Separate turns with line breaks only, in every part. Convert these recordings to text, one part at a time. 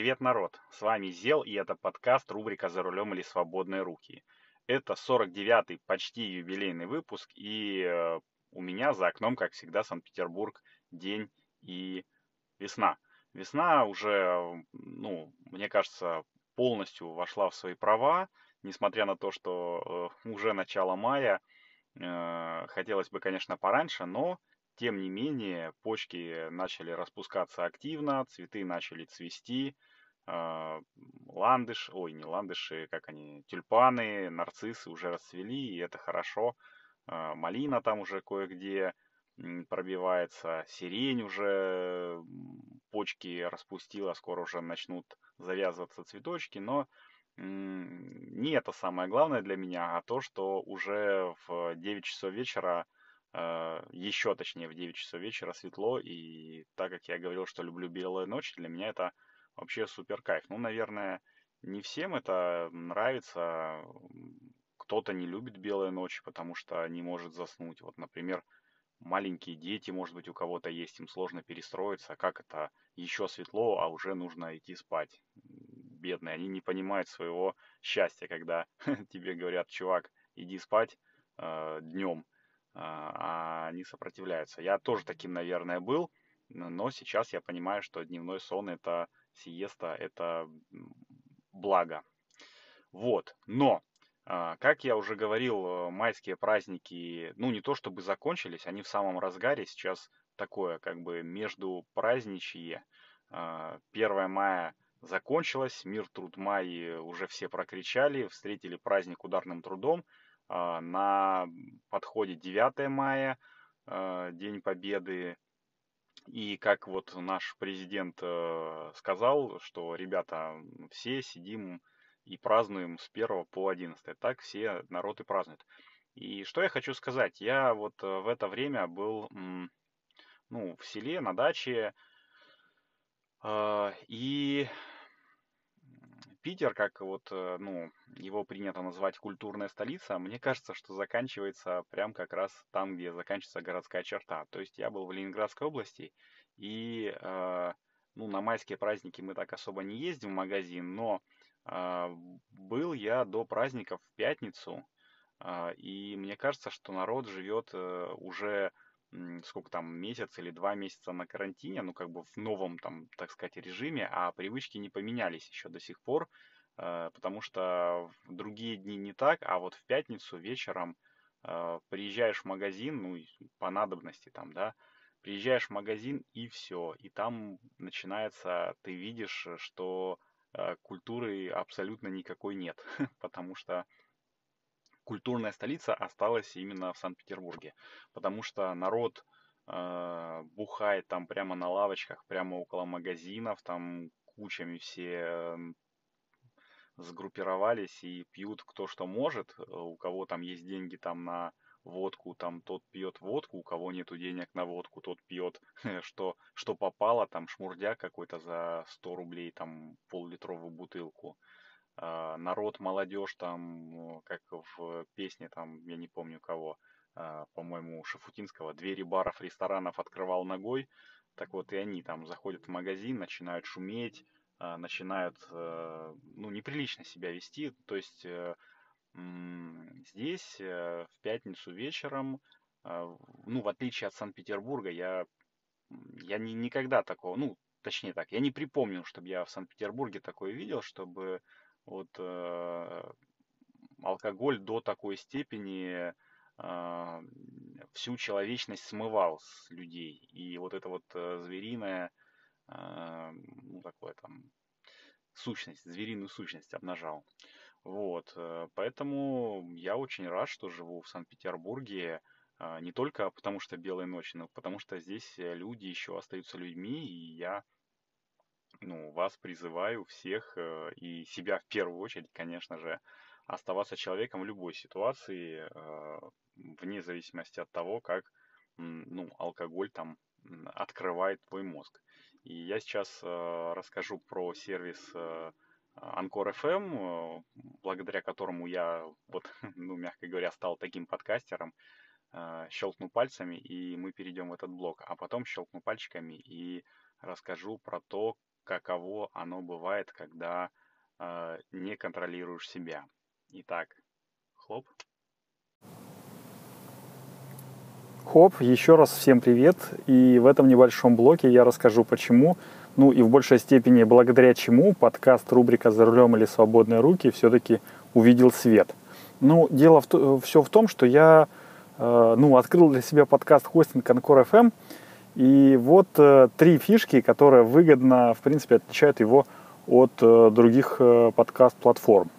Привет, народ! С вами Зел, и это подкаст рубрика «За рулем или свободные руки». Это 49-й почти юбилейный выпуск, и э, у меня за окном, как всегда, Санкт-Петербург, день и весна. Весна уже, ну, мне кажется, полностью вошла в свои права, несмотря на то, что э, уже начало мая, э, хотелось бы, конечно, пораньше, но тем не менее, почки начали распускаться активно, цветы начали цвести, э, ландыш, ой, не ландыши, как они, тюльпаны, нарциссы уже расцвели, и это хорошо. Э, малина там уже кое-где пробивается, сирень уже почки распустила, скоро уже начнут завязываться цветочки, но не это самое главное для меня, а то, что уже в 9 часов вечера а, еще точнее в 9 часов вечера светло, и так как я говорил, что люблю белые ночи, для меня это вообще супер кайф. Ну, наверное, не всем это нравится, кто-то не любит белые ночи, потому что не может заснуть. Вот, например, маленькие дети, может быть, у кого-то есть, им сложно перестроиться, как это еще светло, а уже нужно идти спать. Бедные, они не понимают своего счастья, когда тебе говорят, чувак, иди спать э, днем, а, а они сопротивляются. Я тоже таким, наверное, был, но сейчас я понимаю, что дневной сон это сиеста, это благо. Вот, но, а, как я уже говорил, майские праздники, ну не то чтобы закончились, они в самом разгаре, сейчас такое как бы между праздничье. 1 а, мая закончилось, мир, труд, май уже все прокричали, встретили праздник ударным трудом, а, на подходе 9 мая, День Победы. И как вот наш президент э, сказал, что, ребята, все сидим и празднуем с 1 по 11. Так все народ и празднуют. И что я хочу сказать? Я вот э, в это время был ну, в селе, на даче. А, и Питер, как вот, э, ну, его принято назвать культурная столица, мне кажется, что заканчивается прям как раз там, где заканчивается городская черта. То есть я был в Ленинградской области, и, э, ну, на майские праздники мы так особо не ездим в магазин, но э, был я до праздников в пятницу, э, и мне кажется, что народ живет э, уже сколько там, месяц или два месяца на карантине, ну, как бы в новом, там, так сказать, режиме, а привычки не поменялись еще до сих пор, э, потому что в другие дни не так, а вот в пятницу вечером э, приезжаешь в магазин, ну, по надобности там, да, приезжаешь в магазин и все, и там начинается, ты видишь, что э, культуры абсолютно никакой нет, потому что культурная столица осталась именно в Санкт-Петербурге, потому что народ э, бухает там прямо на лавочках, прямо около магазинов, там кучами все э, сгруппировались и пьют кто что может, у кого там есть деньги там на водку, там тот пьет водку, у кого нету денег на водку, тот пьет что, что попало, там шмурдяк какой-то за 100 рублей, там пол-литровую бутылку. А, народ, молодежь, там, как в песне, там, я не помню кого, а, по-моему, Шафутинского, двери баров, ресторанов открывал ногой, так вот и они там заходят в магазин, начинают шуметь, а, начинают, э, ну, неприлично себя вести, то есть э, здесь э, в пятницу вечером, ну, в отличие от Санкт-Петербурга, я, я не, никогда такого, ну, точнее так, я не припомню, чтобы я в Санкт-Петербурге такое видел, чтобы вот э, алкоголь до такой степени э, всю человечность смывал с людей. И вот это вот э, звериная, ну такое там, сущность, звериную сущность обнажал. Вот, поэтому я очень рад, что живу в Санкт-Петербурге, не только потому что белая ночь, но потому что здесь люди еще остаются людьми, и я ну, вас призываю всех э, и себя в первую очередь, конечно же, оставаться человеком в любой ситуации, э, вне зависимости от того, как ну, алкоголь там открывает твой мозг. И я сейчас э, расскажу про сервис Анкор FM, благодаря которому я, вот, ну, мягко говоря, стал таким подкастером, щелкну пальцами, и мы перейдем в этот блок, а потом щелкну пальчиками и расскажу про то, каково оно бывает, когда э, не контролируешь себя. Итак, хлоп.
Хоп, еще раз всем привет. И в этом небольшом блоке я расскажу, почему, ну и в большей степени благодаря чему подкаст рубрика «За рулем или свободные руки» все-таки увидел свет. Ну, дело в, все в том, что я э, ну, открыл для себя подкаст хостинг Анкор FM, и вот э, три фишки, которые выгодно, в принципе, отличают его от э, других э, подкаст-платформ.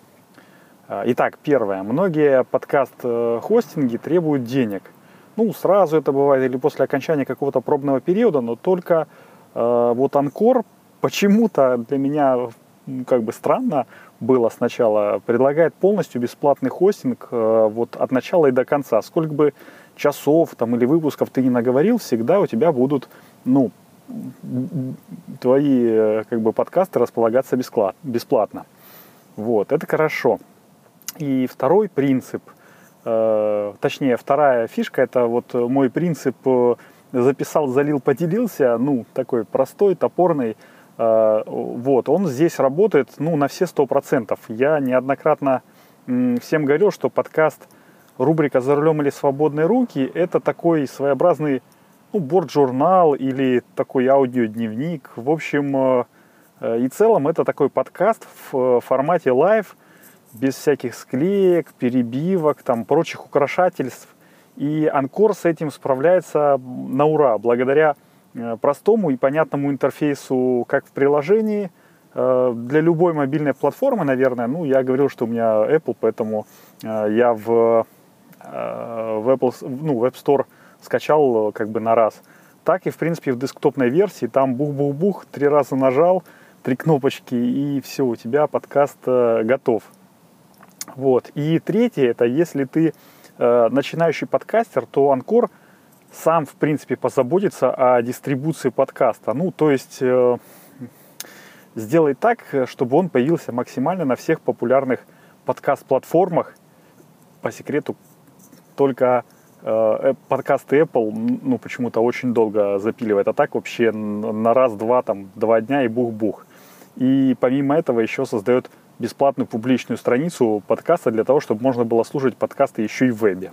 Итак, первое. Многие подкаст-хостинги требуют денег – ну, сразу это бывает или после окончания какого-то пробного периода, но только э, вот Анкор почему-то для меня как бы странно было сначала, предлагает полностью бесплатный хостинг э, вот от начала и до конца. Сколько бы часов там или выпусков ты не наговорил, всегда у тебя будут, ну, твои э, как бы подкасты располагаться бесплатно. Вот, это хорошо. И второй принцип – Э, точнее, вторая фишка, это вот мой принцип э, записал, залил, поделился, ну, такой простой, топорный, э, вот, он здесь работает, ну, на все сто процентов. Я неоднократно всем говорил, что подкаст рубрика «За рулем или свободные руки» это такой своеобразный, ну, борт-журнал или такой аудиодневник. В общем, и целом это такой подкаст в формате live, без всяких склеек, перебивок, там, прочих украшательств. И Anchor с этим справляется на ура, благодаря э, простому и понятному интерфейсу как в приложении, э, для любой мобильной платформы, наверное, ну, я говорил, что у меня Apple, поэтому э, я в, в Apple, ну, в App Store скачал как бы на раз. Так и, в принципе, в десктопной версии, там бух-бух-бух, три раза нажал, три кнопочки, и все, у тебя подкаст готов. Вот. И третье, это если ты э, начинающий подкастер, то Анкор сам, в принципе, позаботится о дистрибуции подкаста. Ну, то есть э, сделай так, чтобы он появился максимально на всех популярных подкаст-платформах. По секрету, только э, подкасты Apple, ну, почему-то очень долго запиливает. А так вообще на раз-два, там, два дня и бух-бух. И помимо этого еще создает бесплатную публичную страницу подкаста для того, чтобы можно было слушать подкасты еще и в вебе.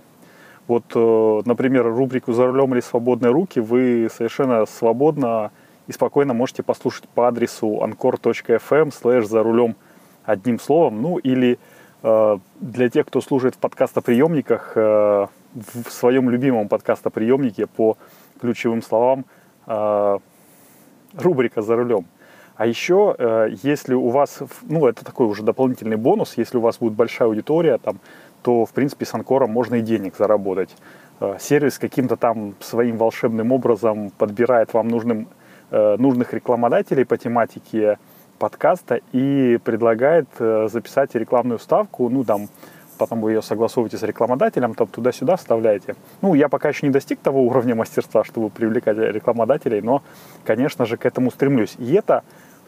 Вот, э, например, рубрику «За рулем или свободные руки» вы совершенно свободно и спокойно можете послушать по адресу anchor.fm слэш «За рулем» одним словом. Ну или э, для тех, кто служит в подкастоприемниках, э, в своем любимом подкастоприемнике по ключевым словам рубрика «За рулем». А еще, э, если у вас, ну, это такой уже дополнительный бонус, если у вас будет большая аудитория, там, то, в принципе, с Анкором можно и денег заработать. Э, сервис каким-то там своим волшебным образом подбирает вам нужным, э, нужных рекламодателей по тематике подкаста и предлагает записать рекламную ставку, ну, там, потом вы ее согласовываете с рекламодателем, там туда-сюда вставляете. Ну, я пока еще не достиг того уровня мастерства, чтобы привлекать рекламодателей, но, конечно же, к этому стремлюсь. И это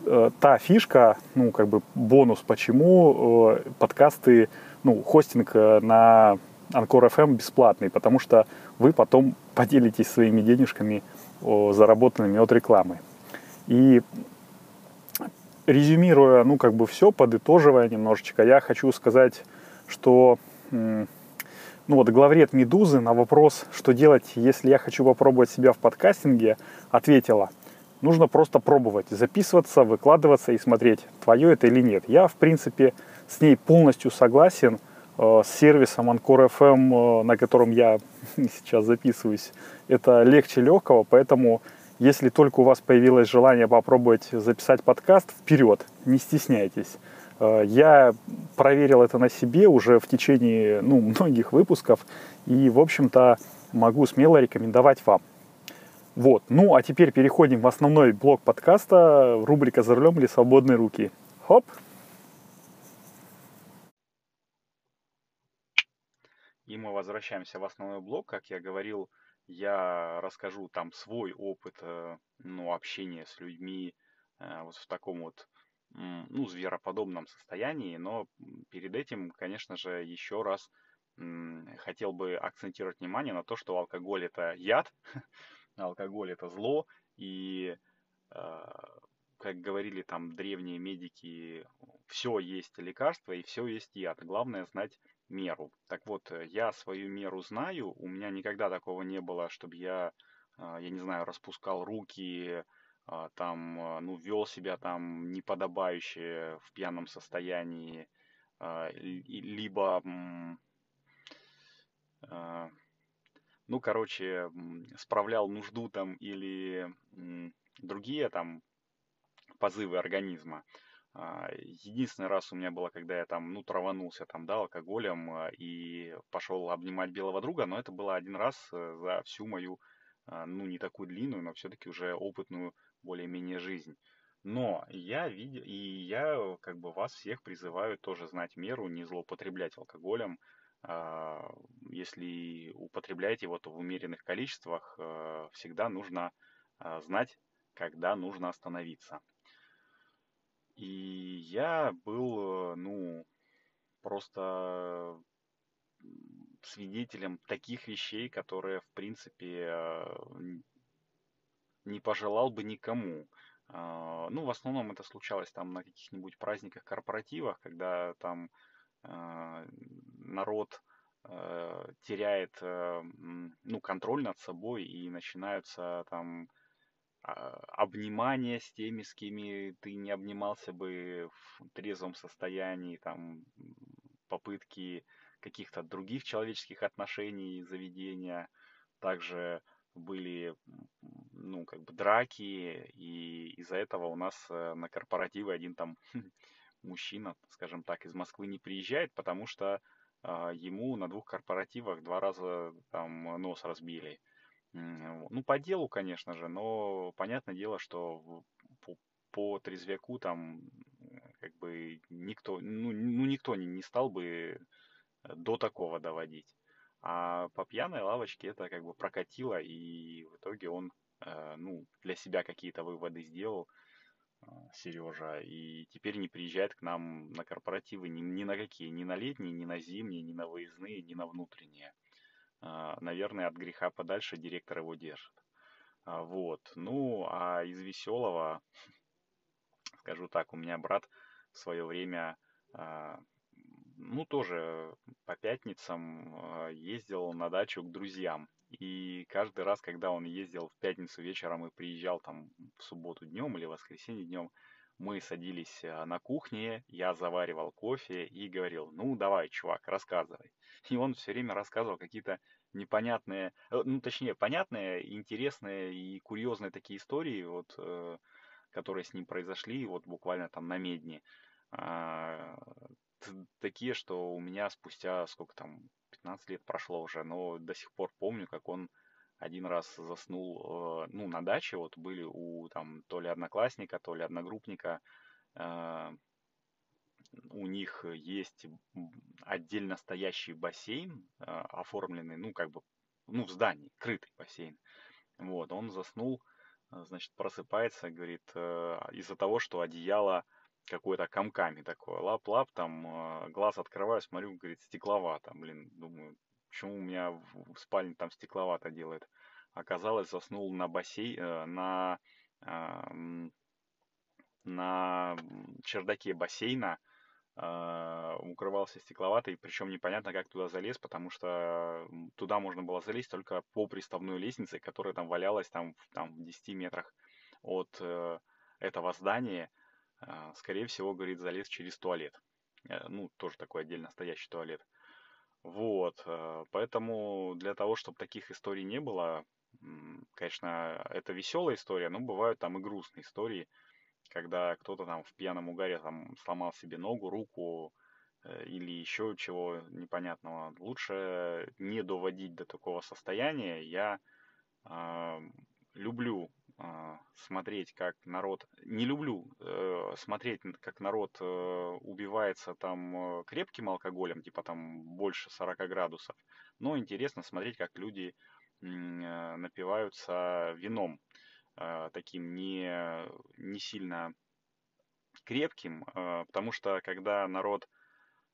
Э, та фишка, ну, как бы бонус, почему э, подкасты, ну, хостинг э, на Анкор FM бесплатный, потому что вы потом поделитесь своими денежками, заработанными от рекламы. И резюмируя, ну, как бы все, подытоживая немножечко, я хочу сказать, что, ну, вот главред «Медузы» на вопрос, что делать, если я хочу попробовать себя в подкастинге, ответила – нужно просто пробовать, записываться, выкладываться и смотреть, твое это или нет. Я, в принципе, с ней полностью согласен. Э, с сервисом Anchor FM, э, на котором я сейчас записываюсь, это легче легкого, поэтому если только у вас появилось желание попробовать записать подкаст, вперед, не стесняйтесь. Э, я проверил это на себе уже в течение ну, многих выпусков и, в общем-то, могу смело рекомендовать вам. Вот. Ну, а теперь переходим в основной блок подкаста, рубрика «За рулем или свободные руки». Хоп!
И мы возвращаемся в основной блок. Как я говорил, я расскажу там свой опыт э, ну, общения с людьми э, вот в таком вот ну, звероподобном состоянии. Но перед этим, конечно же, еще раз хотел бы акцентировать внимание на то, что алкоголь это яд, алкоголь это зло, и э, как говорили там древние медики, все есть лекарство и все есть яд. Главное знать меру. Так вот, я свою меру знаю. У меня никогда такого не было, чтобы я, а, я не знаю, распускал руки, а, там, а, ну, вел себя там неподобающе в пьяном состоянии, либо ну, короче, справлял нужду там или другие там позывы организма. А, единственный раз у меня было, когда я там, ну, траванулся там, да, алкоголем а, и пошел обнимать белого друга, но это было один раз э, за всю мою, а, ну, не такую длинную, но все-таки уже опытную более-менее жизнь. Но я видел, и я как бы вас всех призываю тоже знать меру, не злоупотреблять алкоголем. Если употребляете его, то в умеренных количествах всегда нужно знать, когда нужно остановиться. И я был, ну, просто свидетелем таких вещей, которые, в принципе, не пожелал бы никому. А, ну, в основном это случалось там на каких-нибудь праздниках, корпоративах, когда там народ теряет, ну, контроль над собой и начинаются там обнимание с теми, с кем ты не обнимался бы в трезвом состоянии, там, попытки каких-то других человеческих отношений, заведения. Также были, ну, как бы драки, и из-за этого у нас э, на корпоративы один там мужчина, скажем так, из Москвы не приезжает, потому что э, ему на двух корпоративах два раза там нос разбили. Ну, по делу, конечно же, но понятное дело, что по, по трезвяку там как бы никто, ну, ну никто не, не стал бы э, до такого доводить. А по пьяной лавочке это как бы прокатило, и в итоге он, э, ну, для себя какие-то выводы сделал, э, Сережа, и теперь не приезжает к нам на корпоративы ни, ни на какие, ни на летние, ни на зимние, ни на выездные, ни на внутренние. А, наверное, от греха подальше директор его держит. А, вот. Ну, а из веселого, скажу так, у меня брат в свое время, а, ну, тоже по пятницам ездил на дачу к друзьям. И каждый раз, когда он ездил в пятницу вечером и приезжал там в субботу днем или воскресенье днем, мы садились на кухне, я заваривал кофе и говорил, ну давай, чувак, рассказывай. И он все время рассказывал какие-то непонятные, э, ну точнее, понятные, интересные и курьезные такие истории, вот, э, которые с ним произошли, вот буквально там на медне. А, такие, что у меня спустя сколько там, 15 лет прошло уже, но до сих пор помню, как он один раз заснул, э, ну, на даче, вот были у там то ли одноклассника, то ли одногруппника, у них есть отдельно стоящий бассейн, а, оформленный, ну, как бы, ну, в здании, крытый бассейн. Вот, он заснул, значит, просыпается, говорит, э, из-за того, что одеяло какое-то комками такое, лап-лап, там, глаз открываю, смотрю, говорит, стекловата, блин, думаю, почему у меня в спальне там стекловата делает. Оказалось, заснул на бассейн, э, на, на чердаке бассейна, а, укрывался стекловатой, причем непонятно, как туда залез, потому что туда можно было залезть только по приставной лестнице, которая там валялась там, там в 10 метрах от э, этого здания. Э, скорее всего, говорит, залез через туалет. Э, ну, тоже такой отдельно стоящий туалет. Вот, э, поэтому для того, чтобы таких историй не было, конечно, это веселая история, но бывают там и грустные истории когда кто-то там в пьяном угаре там сломал себе ногу, руку э, или еще чего непонятного. Лучше не доводить до такого состояния. Я э, люблю смотреть, как народ... Не люблю э, смотреть, как народ э, убивается там э, крепким алкоголем, типа там больше 40 градусов. Но интересно смотреть, как люди э, напиваются вином. А, таким не, не сильно крепким, а, потому что когда народ...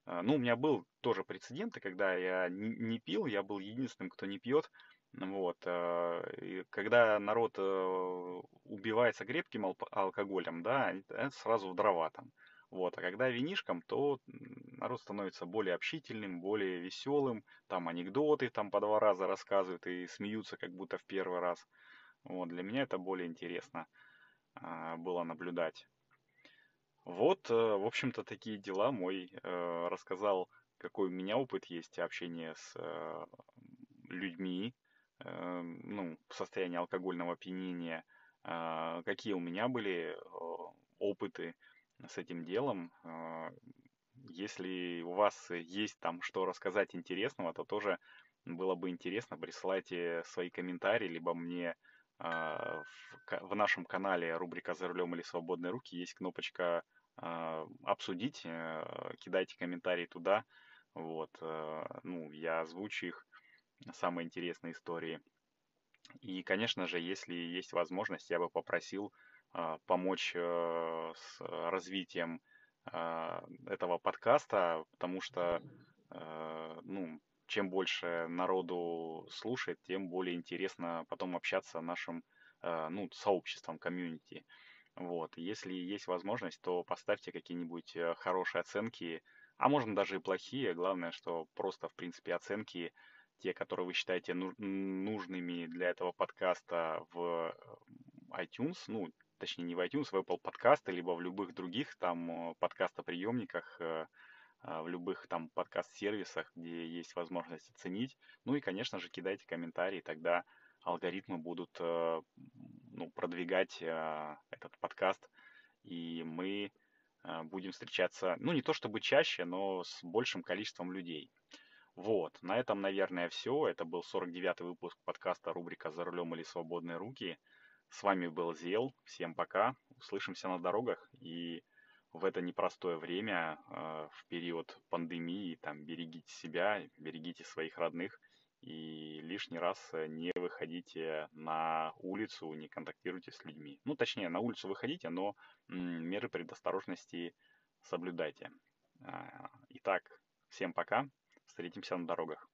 А, ну, у меня был тоже прецеденты, когда я не, не пил, я был единственным, кто не пьет, Вот. э, и когда народ э, убивается крепким алкоголем, да, это сразу в дрова там. Вот. А когда винишком, то народ становится более общительным, более веселым. Там анекдоты там по два раза рассказывают и смеются, как будто в первый раз. Вот. Для меня это более интересно а, было наблюдать. Вот, э, в общем-то, такие дела. Мой э, рассказал, какой у меня опыт есть общения с людьми, ну, в состоянии алкогольного опьянения, а, какие у меня были э, опыты с этим делом. А, Если у вас есть там что рассказать интересного, то тоже было бы интересно, присылайте свои комментарии, либо мне а, в, нашем канале рубрика «За рулем или свободные руки» есть кнопочка «Обсудить», э, кидайте комментарии туда, вот, э, ну, я озвучу их, самые интересные истории. И, конечно же, если есть возможность, я бы попросил а, помочь э, с развитием а, этого подкаста, потому что, э, ну, чем больше народу слушает, тем более интересно потом общаться нашим, э, ну, сообществом, комьюнити. Вот. Если есть возможность, то поставьте какие-нибудь э, хорошие оценки, а можно даже и плохие. Главное, что просто, в принципе, оценки те, которые вы считаете ну- нужными для этого подкаста в э, iTunes, ну, точнее не в iTunes, в Apple подкасты, либо в любых других там э, подкастоприемниках, э, в любых там подкаст-сервисах, где есть возможность оценить. Ну и, конечно же, кидайте комментарии, тогда алгоритмы будут ну, продвигать этот подкаст, и мы будем встречаться, ну не то чтобы чаще, но с большим количеством людей. Вот, на этом, наверное, все. Это был 49-й выпуск подкаста рубрика «За рулем или свободные руки». С вами был Зел. Всем пока. Услышимся на дорогах. И в это непростое время, э, в период пандемии, там, берегите себя, берегите своих родных. И лишний раз э, не выходите на улицу, не контактируйте с людьми. Ну, точнее, на улицу выходите, но меры предосторожности соблюдайте. А, Итак, всем пока. Встретимся на дорогах.